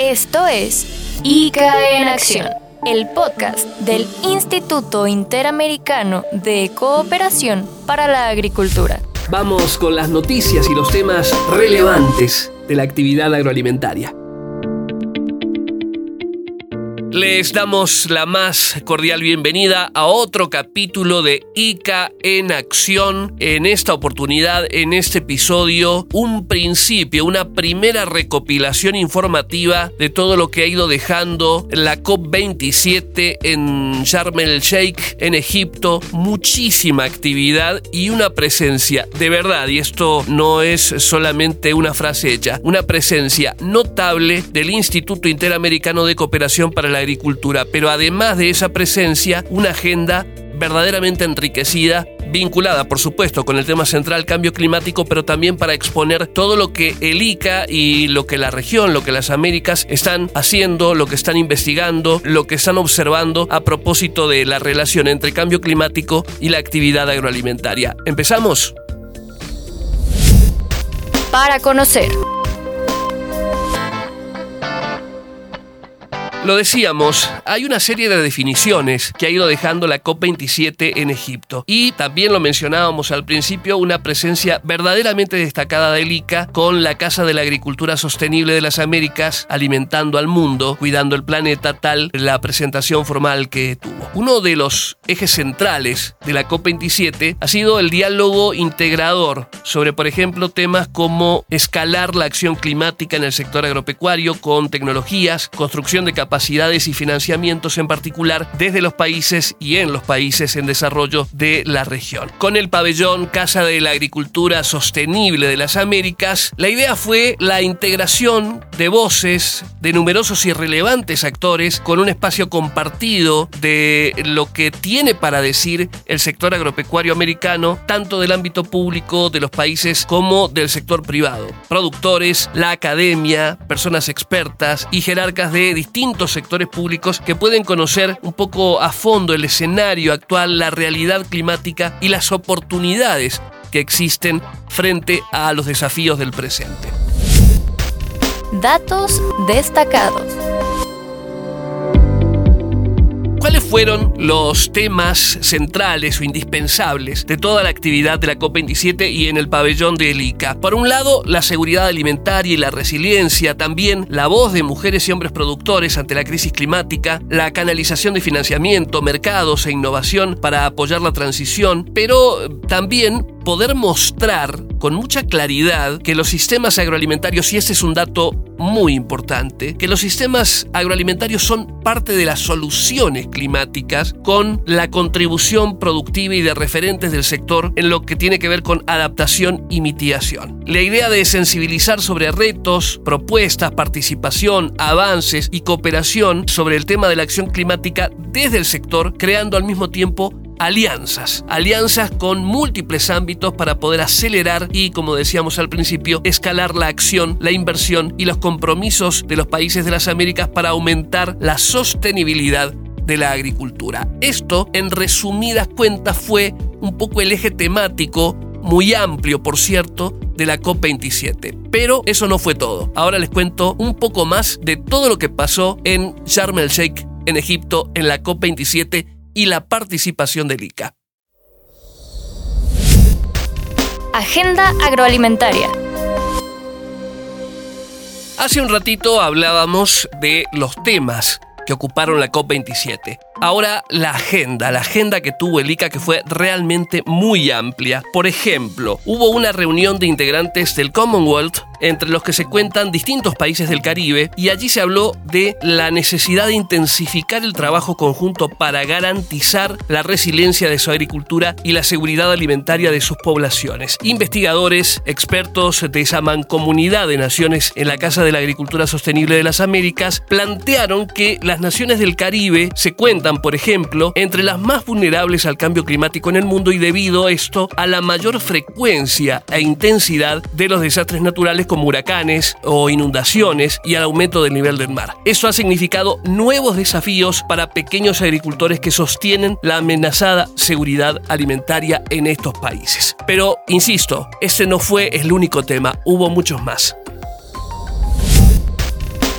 Esto es ICA en Acción, el podcast del Instituto Interamericano de Cooperación para la Agricultura. Vamos con las noticias y los temas relevantes de la actividad agroalimentaria. Les damos la más cordial bienvenida a otro capítulo de ICA en acción. En esta oportunidad, en este episodio, un principio, una primera recopilación informativa de todo lo que ha ido dejando la COP27 en Sharm el Sheikh, en Egipto. Muchísima actividad y una presencia de verdad, y esto no es solamente una frase hecha, una presencia notable del Instituto Interamericano de Cooperación para la agricultura, pero además de esa presencia, una agenda verdaderamente enriquecida, vinculada por supuesto con el tema central cambio climático, pero también para exponer todo lo que el ICA y lo que la región, lo que las Américas están haciendo, lo que están investigando, lo que están observando a propósito de la relación entre cambio climático y la actividad agroalimentaria. ¿Empezamos? Para conocer. Lo decíamos, hay una serie de definiciones que ha ido dejando la COP27 en Egipto. Y también lo mencionábamos al principio, una presencia verdaderamente destacada del ICA con la Casa de la Agricultura Sostenible de las Américas, alimentando al mundo, cuidando el planeta, tal la presentación formal que tuvo. Uno de los ejes centrales de la COP27 ha sido el diálogo integrador sobre, por ejemplo, temas como escalar la acción climática en el sector agropecuario con tecnologías, construcción de capacidades capacidades y financiamientos en particular desde los países y en los países en desarrollo de la región. Con el pabellón Casa de la Agricultura Sostenible de las Américas, la idea fue la integración de voces de numerosos y relevantes actores con un espacio compartido de lo que tiene para decir el sector agropecuario americano, tanto del ámbito público de los países como del sector privado. Productores, la academia, personas expertas y jerarcas de distintos sectores públicos que pueden conocer un poco a fondo el escenario actual, la realidad climática y las oportunidades que existen frente a los desafíos del presente. Datos destacados. ¿Cuáles fueron los temas centrales o indispensables de toda la actividad de la COP27 y en el pabellón de ICA? Por un lado, la seguridad alimentaria y la resiliencia, también la voz de mujeres y hombres productores ante la crisis climática, la canalización de financiamiento, mercados e innovación para apoyar la transición, pero también poder mostrar con mucha claridad que los sistemas agroalimentarios, y ese es un dato muy importante, que los sistemas agroalimentarios son parte de las soluciones climáticas con la contribución productiva y de referentes del sector en lo que tiene que ver con adaptación y mitigación. La idea de sensibilizar sobre retos, propuestas, participación, avances y cooperación sobre el tema de la acción climática desde el sector, creando al mismo tiempo alianzas, alianzas con múltiples ámbitos para poder acelerar y, como decíamos al principio, escalar la acción, la inversión y los compromisos de los países de las Américas para aumentar la sostenibilidad de la agricultura. Esto, en resumidas cuentas, fue un poco el eje temático, muy amplio por cierto, de la COP27. Pero eso no fue todo. Ahora les cuento un poco más de todo lo que pasó en Sharm el Sheikh, en Egipto, en la COP27 y la participación del ICA. Agenda agroalimentaria. Hace un ratito hablábamos de los temas que ocuparon la COP27. Ahora la agenda, la agenda que tuvo el ICA que fue realmente muy amplia. Por ejemplo, hubo una reunión de integrantes del Commonwealth entre los que se cuentan distintos países del Caribe y allí se habló de la necesidad de intensificar el trabajo conjunto para garantizar la resiliencia de su agricultura y la seguridad alimentaria de sus poblaciones. Investigadores, expertos de esa mancomunidad de naciones en la Casa de la Agricultura Sostenible de las Américas plantearon que las naciones del Caribe se cuentan por ejemplo, entre las más vulnerables al cambio climático en el mundo y debido a esto a la mayor frecuencia e intensidad de los desastres naturales como huracanes o inundaciones y al aumento del nivel del mar. Eso ha significado nuevos desafíos para pequeños agricultores que sostienen la amenazada seguridad alimentaria en estos países. Pero, insisto, ese no fue el único tema, hubo muchos más.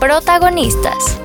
Protagonistas.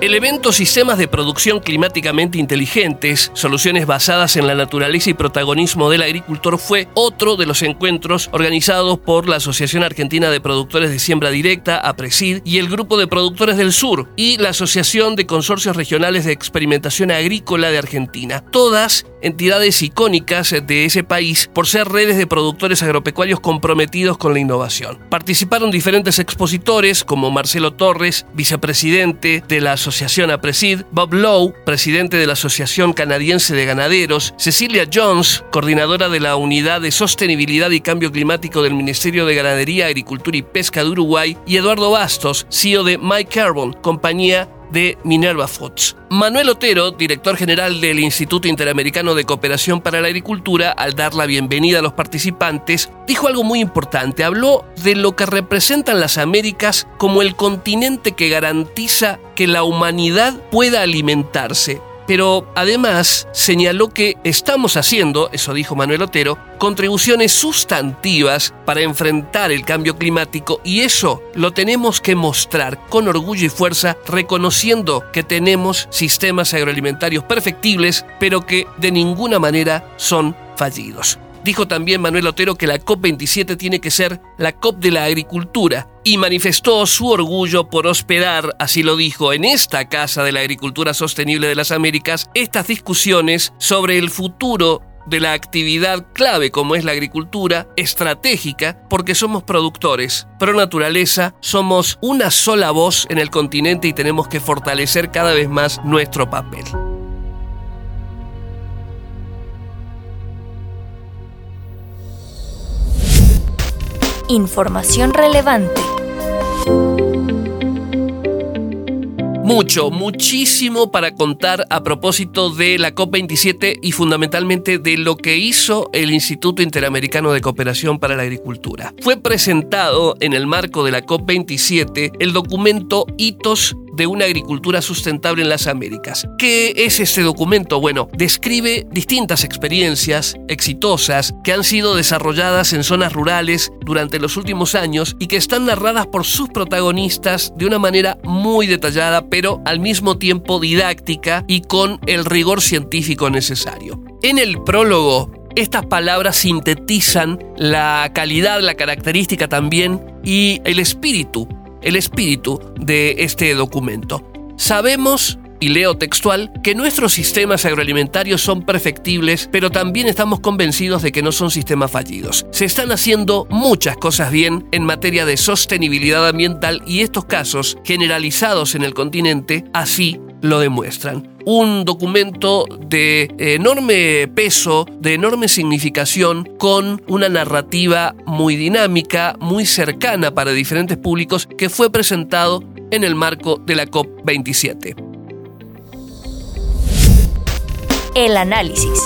El evento Sistemas de Producción Climáticamente Inteligentes, soluciones basadas en la naturaleza y protagonismo del agricultor fue otro de los encuentros organizados por la Asociación Argentina de Productores de Siembra Directa, APRESID, y el Grupo de Productores del Sur, y la Asociación de Consorcios Regionales de Experimentación Agrícola de Argentina. Todas entidades icónicas de ese país por ser redes de productores agropecuarios comprometidos con la innovación. Participaron diferentes expositores como Marcelo Torres, vicepresidente de la Asociación APRESID, Bob Lowe, presidente de la Asociación Canadiense de Ganaderos, Cecilia Jones, coordinadora de la Unidad de Sostenibilidad y Cambio Climático del Ministerio de Ganadería, Agricultura y Pesca de Uruguay, y Eduardo Bastos, CEO de MyCarbon, compañía de Minerva Foods. Manuel Otero, director general del Instituto Interamericano de Cooperación para la Agricultura, al dar la bienvenida a los participantes, dijo algo muy importante. Habló de lo que representan las Américas como el continente que garantiza que la humanidad pueda alimentarse pero además señaló que estamos haciendo, eso dijo Manuel Otero, contribuciones sustantivas para enfrentar el cambio climático y eso lo tenemos que mostrar con orgullo y fuerza, reconociendo que tenemos sistemas agroalimentarios perfectibles, pero que de ninguna manera son fallidos. Dijo también Manuel Otero que la COP27 tiene que ser la COP de la agricultura y manifestó su orgullo por hospedar, así lo dijo, en esta Casa de la Agricultura Sostenible de las Américas, estas discusiones sobre el futuro de la actividad clave como es la agricultura, estratégica, porque somos productores. Pro naturaleza, somos una sola voz en el continente y tenemos que fortalecer cada vez más nuestro papel. Información relevante. Mucho, muchísimo para contar a propósito de la COP27 y fundamentalmente de lo que hizo el Instituto Interamericano de Cooperación para la Agricultura. Fue presentado en el marco de la COP27 el documento Hitos de una agricultura sustentable en las Américas. ¿Qué es este documento? Bueno, describe distintas experiencias exitosas que han sido desarrolladas en zonas rurales durante los últimos años y que están narradas por sus protagonistas de una manera muy detallada, pero al mismo tiempo didáctica y con el rigor científico necesario. En el prólogo estas palabras sintetizan la calidad, la característica también y el espíritu el espíritu de este documento. Sabemos y leo textual, que nuestros sistemas agroalimentarios son perfectibles, pero también estamos convencidos de que no son sistemas fallidos. Se están haciendo muchas cosas bien en materia de sostenibilidad ambiental y estos casos, generalizados en el continente, así lo demuestran. Un documento de enorme peso, de enorme significación, con una narrativa muy dinámica, muy cercana para diferentes públicos, que fue presentado en el marco de la COP27. El análisis.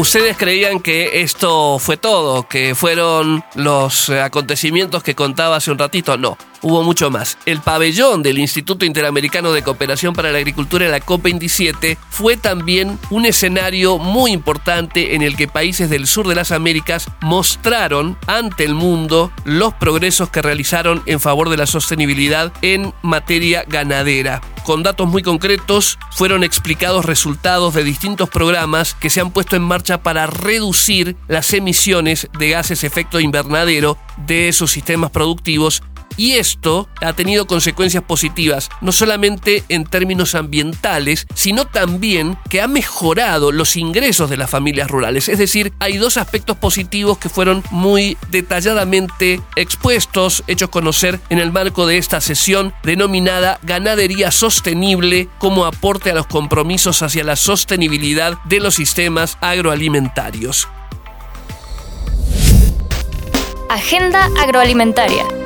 Ustedes creían que esto fue todo, que fueron los acontecimientos que contaba hace un ratito. No, hubo mucho más. El pabellón del Instituto Interamericano de Cooperación para la Agricultura en la COP27 fue también un escenario muy importante en el que países del sur de las Américas mostraron ante el mundo los progresos que realizaron en favor de la sostenibilidad en materia ganadera. Con datos muy concretos fueron explicados resultados de distintos programas que se han puesto en marcha para reducir las emisiones de gases efecto invernadero de sus sistemas productivos y esto ha tenido consecuencias positivas, no solamente en términos ambientales, sino también que ha mejorado los ingresos de las familias rurales. Es decir, hay dos aspectos positivos que fueron muy detalladamente expuestos, hechos conocer en el marco de esta sesión denominada Ganadería Sostenible como aporte a los compromisos hacia la sostenibilidad de los sistemas agroalimentarios. Agenda agroalimentaria.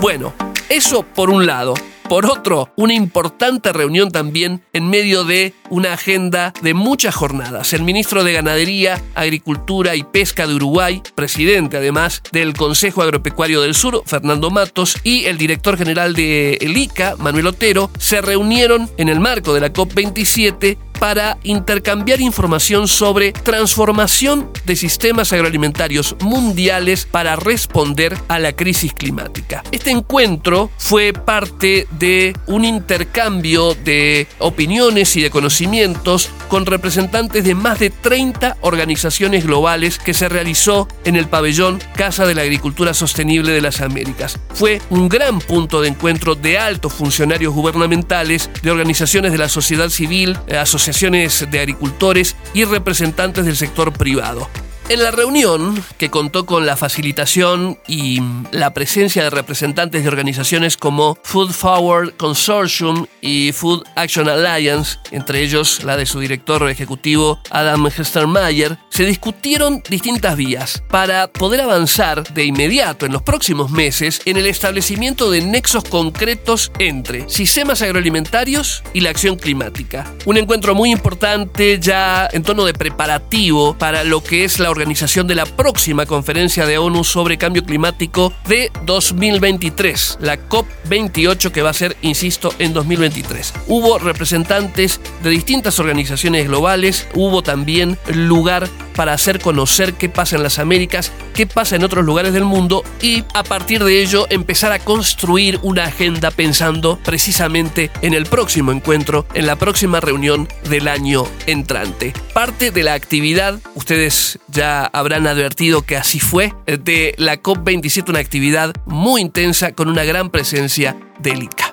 Bueno, eso por un lado. Por otro, una importante reunión también en medio de una agenda de muchas jornadas. El ministro de Ganadería, Agricultura y Pesca de Uruguay, presidente además del Consejo Agropecuario del Sur, Fernando Matos, y el director general de el ICA, Manuel Otero, se reunieron en el marco de la COP27 para intercambiar información sobre transformación de sistemas agroalimentarios mundiales para responder a la crisis climática. Este encuentro fue parte de un intercambio de opiniones y de conocimientos con representantes de más de 30 organizaciones globales que se realizó en el pabellón Casa de la Agricultura Sostenible de las Américas. Fue un gran punto de encuentro de altos funcionarios gubernamentales, de organizaciones de la sociedad civil, eh, asociaciones de agricultores y representantes del sector privado. En la reunión, que contó con la facilitación y la presencia de representantes de organizaciones como Food Forward Consortium y Food Action Alliance, entre ellos la de su director ejecutivo Adam Hestermayer, se discutieron distintas vías para poder avanzar de inmediato en los próximos meses en el establecimiento de nexos concretos entre sistemas agroalimentarios y la acción climática. Un encuentro muy importante ya en tono de preparativo para lo que es la organización organización de la próxima conferencia de ONU sobre cambio climático de 2023, la COP28 que va a ser, insisto, en 2023. Hubo representantes de distintas organizaciones globales, hubo también lugar para hacer conocer qué pasa en las Américas, qué pasa en otros lugares del mundo y a partir de ello empezar a construir una agenda pensando precisamente en el próximo encuentro, en la próxima reunión del año entrante. Parte de la actividad, ustedes habrán advertido que así fue, de la COP27, una actividad muy intensa con una gran presencia del ICA.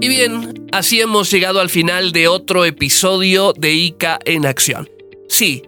Y bien, así hemos llegado al final de otro episodio de ICA en acción. Sí,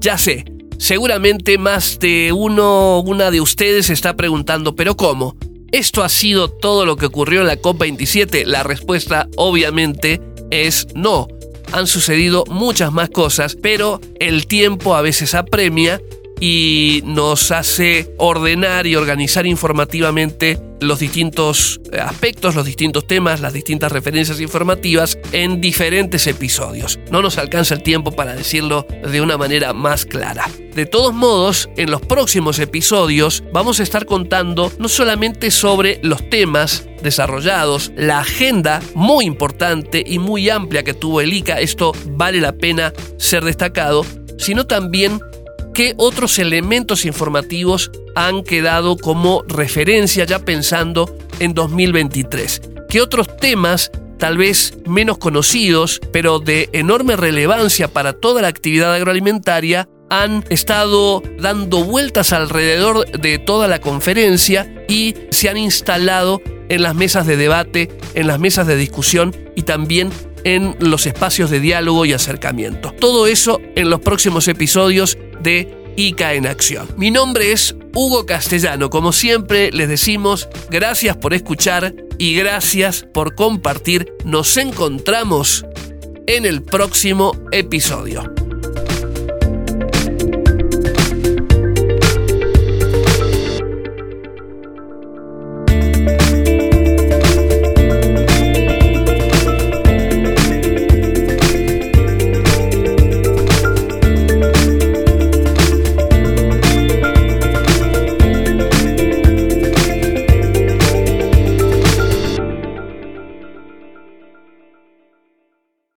ya sé, seguramente más de uno una de ustedes está preguntando, ¿pero cómo? ¿Esto ha sido todo lo que ocurrió en la COP27? La respuesta obviamente es no. Han sucedido muchas más cosas, pero el tiempo a veces apremia y nos hace ordenar y organizar informativamente los distintos aspectos, los distintos temas, las distintas referencias informativas en diferentes episodios. No nos alcanza el tiempo para decirlo de una manera más clara. De todos modos, en los próximos episodios vamos a estar contando no solamente sobre los temas desarrollados, la agenda muy importante y muy amplia que tuvo el ICA, esto vale la pena ser destacado, sino también qué otros elementos informativos han quedado como referencia ya pensando en 2023. ¿Qué otros temas tal vez menos conocidos, pero de enorme relevancia para toda la actividad agroalimentaria, han estado dando vueltas alrededor de toda la conferencia y se han instalado en las mesas de debate, en las mesas de discusión y también en los espacios de diálogo y acercamiento. Todo eso en los próximos episodios de ICA en Acción. Mi nombre es Hugo Castellano. Como siempre les decimos, gracias por escuchar y gracias por compartir. Nos encontramos en el próximo episodio.